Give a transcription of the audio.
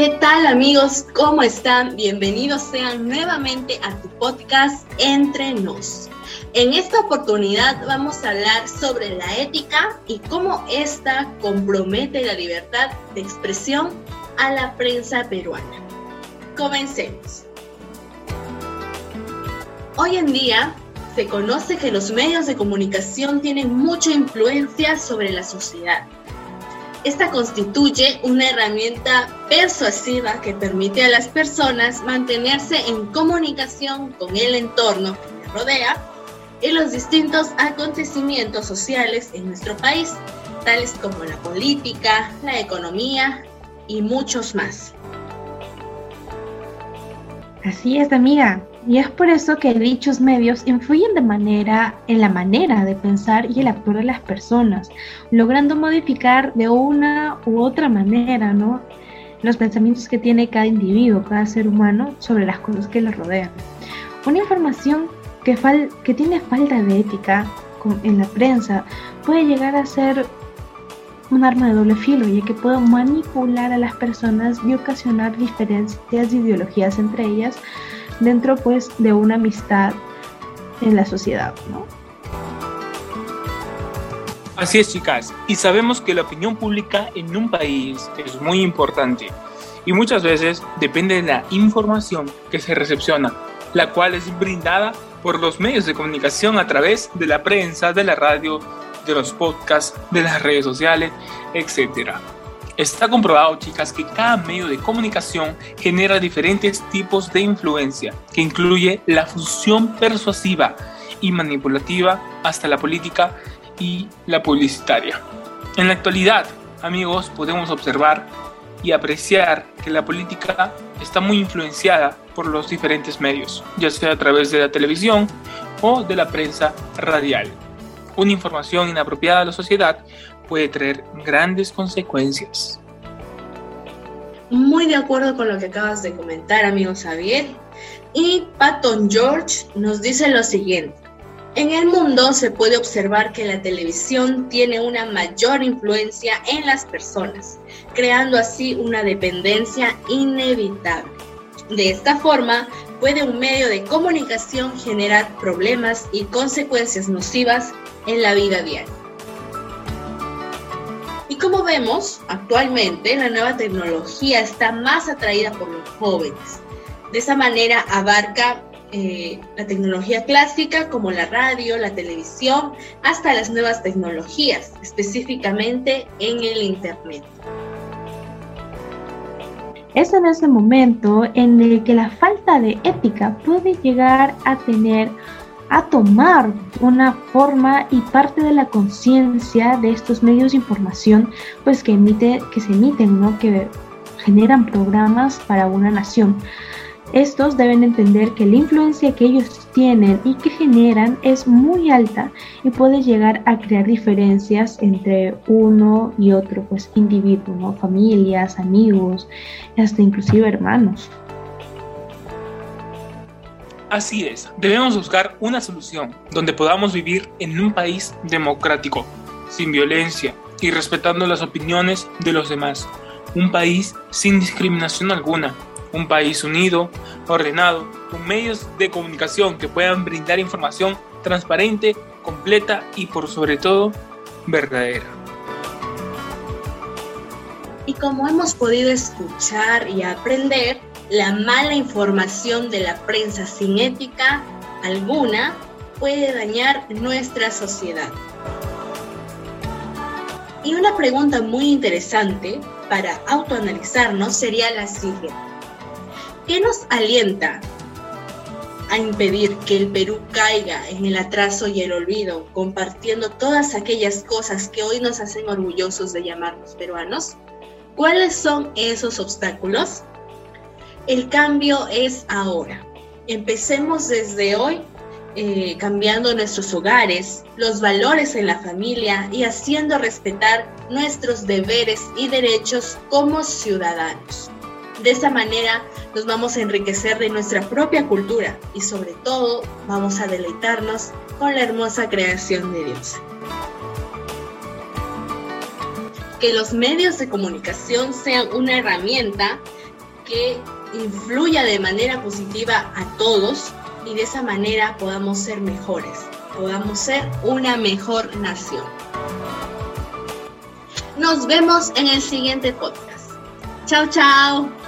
¿Qué tal amigos? ¿Cómo están? Bienvenidos sean nuevamente a tu podcast Entre Nos. En esta oportunidad vamos a hablar sobre la ética y cómo ésta compromete la libertad de expresión a la prensa peruana. Comencemos. Hoy en día se conoce que los medios de comunicación tienen mucha influencia sobre la sociedad esta constituye una herramienta persuasiva que permite a las personas mantenerse en comunicación con el entorno que les rodea y los distintos acontecimientos sociales en nuestro país, tales como la política, la economía y muchos más. Así es, amiga. Y es por eso que dichos medios influyen de manera en la manera de pensar y el actuar de las personas, logrando modificar de una u otra manera, ¿no? Los pensamientos que tiene cada individuo, cada ser humano sobre las cosas que le rodean. Una información que, que tiene falta de ética en la prensa puede llegar a ser un arma de doble filo, ya que puede manipular a las personas y ocasionar diferencias de ideologías entre ellas dentro pues de una amistad en la sociedad, ¿no? Así es, chicas, y sabemos que la opinión pública en un país es muy importante y muchas veces depende de la información que se recepciona, la cual es brindada por los medios de comunicación a través de la prensa, de la radio, de los podcasts, de las redes sociales, etc. Está comprobado, chicas, que cada medio de comunicación genera diferentes tipos de influencia, que incluye la función persuasiva y manipulativa hasta la política y la publicitaria. En la actualidad, amigos, podemos observar y apreciar que la política está muy influenciada por los diferentes medios, ya sea a través de la televisión o de la prensa radial. Una información inapropiada a la sociedad puede traer grandes consecuencias. Muy de acuerdo con lo que acabas de comentar, amigo Xavier. Y Patton George nos dice lo siguiente. En el mundo se puede observar que la televisión tiene una mayor influencia en las personas, creando así una dependencia inevitable. De esta forma, puede un medio de comunicación generar problemas y consecuencias nocivas en la vida diaria como vemos, actualmente la nueva tecnología está más atraída por los jóvenes. De esa manera abarca eh, la tecnología clásica como la radio, la televisión, hasta las nuevas tecnologías, específicamente en el Internet. Es en ese momento en el que la falta de ética puede llegar a tener a tomar una forma y parte de la conciencia de estos medios de información pues que emite que se emiten no que generan programas para una nación. Estos deben entender que la influencia que ellos tienen y que generan es muy alta y puede llegar a crear diferencias entre uno y otro pues individuo familias amigos hasta inclusive hermanos Así es, debemos buscar una solución donde podamos vivir en un país democrático, sin violencia y respetando las opiniones de los demás. Un país sin discriminación alguna, un país unido, ordenado, con medios de comunicación que puedan brindar información transparente, completa y por sobre todo verdadera. Y como hemos podido escuchar y aprender, la mala información de la prensa sin ética alguna puede dañar nuestra sociedad. Y una pregunta muy interesante para autoanalizarnos sería la siguiente. ¿Qué nos alienta a impedir que el Perú caiga en el atraso y el olvido, compartiendo todas aquellas cosas que hoy nos hacen orgullosos de llamarnos peruanos? ¿Cuáles son esos obstáculos? El cambio es ahora. Empecemos desde hoy eh, cambiando nuestros hogares, los valores en la familia y haciendo respetar nuestros deberes y derechos como ciudadanos. De esa manera nos vamos a enriquecer de nuestra propia cultura y sobre todo vamos a deleitarnos con la hermosa creación de Dios. Que los medios de comunicación sean una herramienta que influya de manera positiva a todos y de esa manera podamos ser mejores, podamos ser una mejor nación. Nos vemos en el siguiente podcast. Chao, chao.